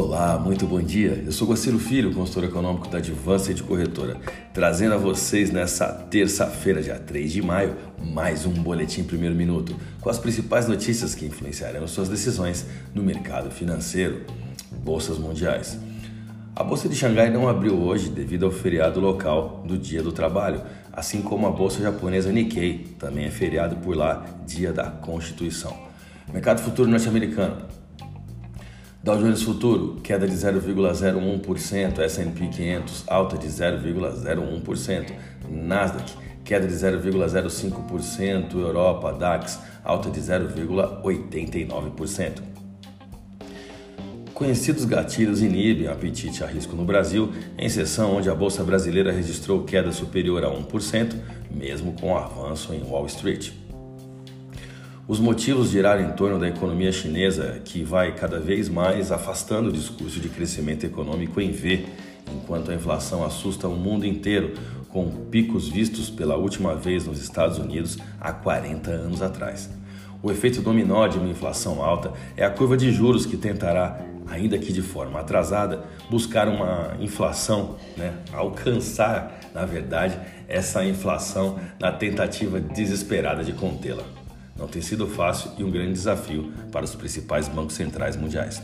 Olá, muito bom dia. Eu sou Guaciro Filho, consultor econômico da Advanced Corretora, trazendo a vocês nessa terça-feira, dia 3 de maio, mais um boletim primeiro minuto, com as principais notícias que influenciarão suas decisões no mercado financeiro. Bolsas mundiais. A bolsa de Xangai não abriu hoje devido ao feriado local do Dia do Trabalho, assim como a bolsa japonesa Nikkei, também é feriado por lá, Dia da Constituição. Mercado futuro norte-americano. Dow Jones Futuro, queda de 0,01%, S&P 500, alta de 0,01%, Nasdaq, queda de 0,05%, Europa, DAX, alta de 0,89%. Conhecidos gatilhos inibem apetite a risco no Brasil, em sessão onde a Bolsa Brasileira registrou queda superior a 1%, mesmo com avanço em Wall Street. Os motivos giraram em torno da economia chinesa, que vai cada vez mais afastando o discurso de crescimento econômico em V, enquanto a inflação assusta o mundo inteiro, com picos vistos pela última vez nos Estados Unidos há 40 anos atrás. O efeito dominó de uma inflação alta é a curva de juros que tentará, ainda que de forma atrasada, buscar uma inflação, né? alcançar, na verdade, essa inflação na tentativa desesperada de contê-la. Não tem sido fácil e um grande desafio para os principais bancos centrais mundiais.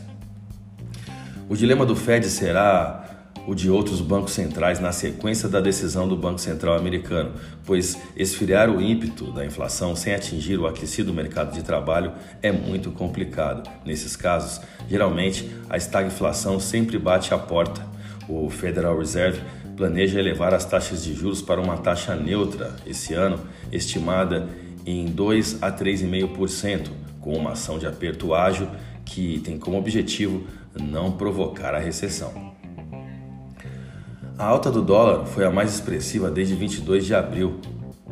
O dilema do Fed será o de outros bancos centrais na sequência da decisão do Banco Central americano, pois esfriar o ímpeto da inflação sem atingir o aquecido mercado de trabalho é muito complicado. Nesses casos, geralmente a estagflação sempre bate à porta. O Federal Reserve planeja elevar as taxas de juros para uma taxa neutra esse ano, estimada em 2 a 3,5%, com uma ação de aperto ágil que tem como objetivo não provocar a recessão. A alta do dólar foi a mais expressiva desde 22 de abril,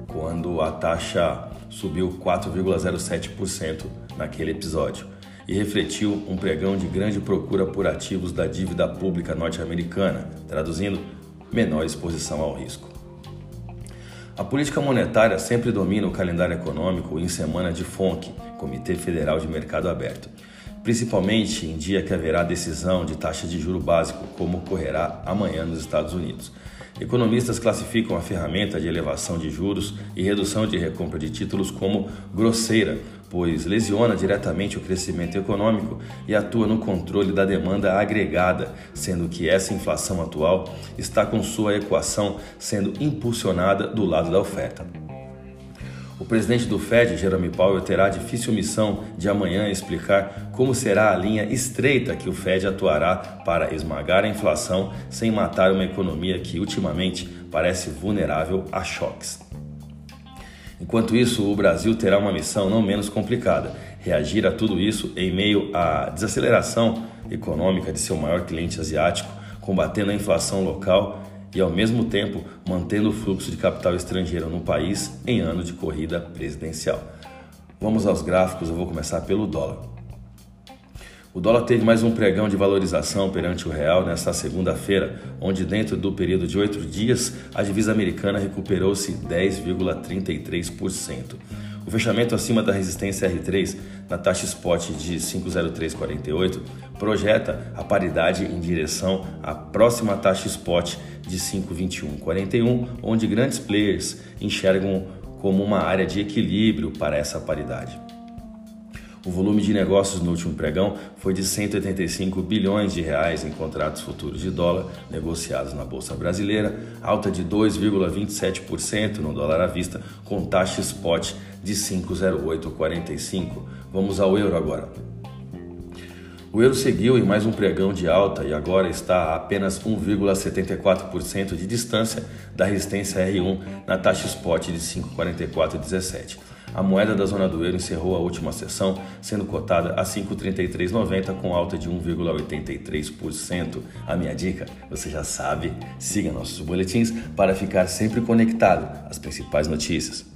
quando a taxa subiu 4,07% naquele episódio e refletiu um pregão de grande procura por ativos da dívida pública norte-americana, traduzindo, menor exposição ao risco. A política monetária sempre domina o calendário econômico em semana de FONC, Comitê Federal de Mercado Aberto, principalmente em dia que haverá decisão de taxa de juro básico, como ocorrerá amanhã nos Estados Unidos. Economistas classificam a ferramenta de elevação de juros e redução de recompra de títulos como grosseira, pois lesiona diretamente o crescimento econômico e atua no controle da demanda agregada, sendo que essa inflação atual está com sua equação sendo impulsionada do lado da oferta. O presidente do Fed, Jerome Powell, terá a difícil missão de amanhã explicar como será a linha estreita que o Fed atuará para esmagar a inflação sem matar uma economia que ultimamente parece vulnerável a choques. Enquanto isso, o Brasil terá uma missão não menos complicada: reagir a tudo isso em meio à desaceleração econômica de seu maior cliente asiático, combatendo a inflação local e, ao mesmo tempo, mantendo o fluxo de capital estrangeiro no país em ano de corrida presidencial. Vamos aos gráficos, eu vou começar pelo dólar. O dólar teve mais um pregão de valorização perante o real nesta segunda-feira, onde, dentro do período de oito dias, a divisa americana recuperou-se 10,33%. O fechamento acima da resistência R3 na taxa spot de 50348 projeta a paridade em direção à próxima taxa spot de 52141, onde grandes players enxergam como uma área de equilíbrio para essa paridade. O volume de negócios no último pregão foi de 185 bilhões de reais em contratos futuros de dólar negociados na bolsa brasileira, alta de 2,27% no dólar à vista, com taxa spot de 5,0845. Vamos ao euro agora. O euro seguiu em mais um pregão de alta e agora está a apenas 1,74% de distância da resistência R1 na taxa spot de 5,4417. A moeda da zona do euro encerrou a última sessão sendo cotada a 5,3390 com alta de 1,83%. A minha dica, você já sabe, siga nossos boletins para ficar sempre conectado às principais notícias.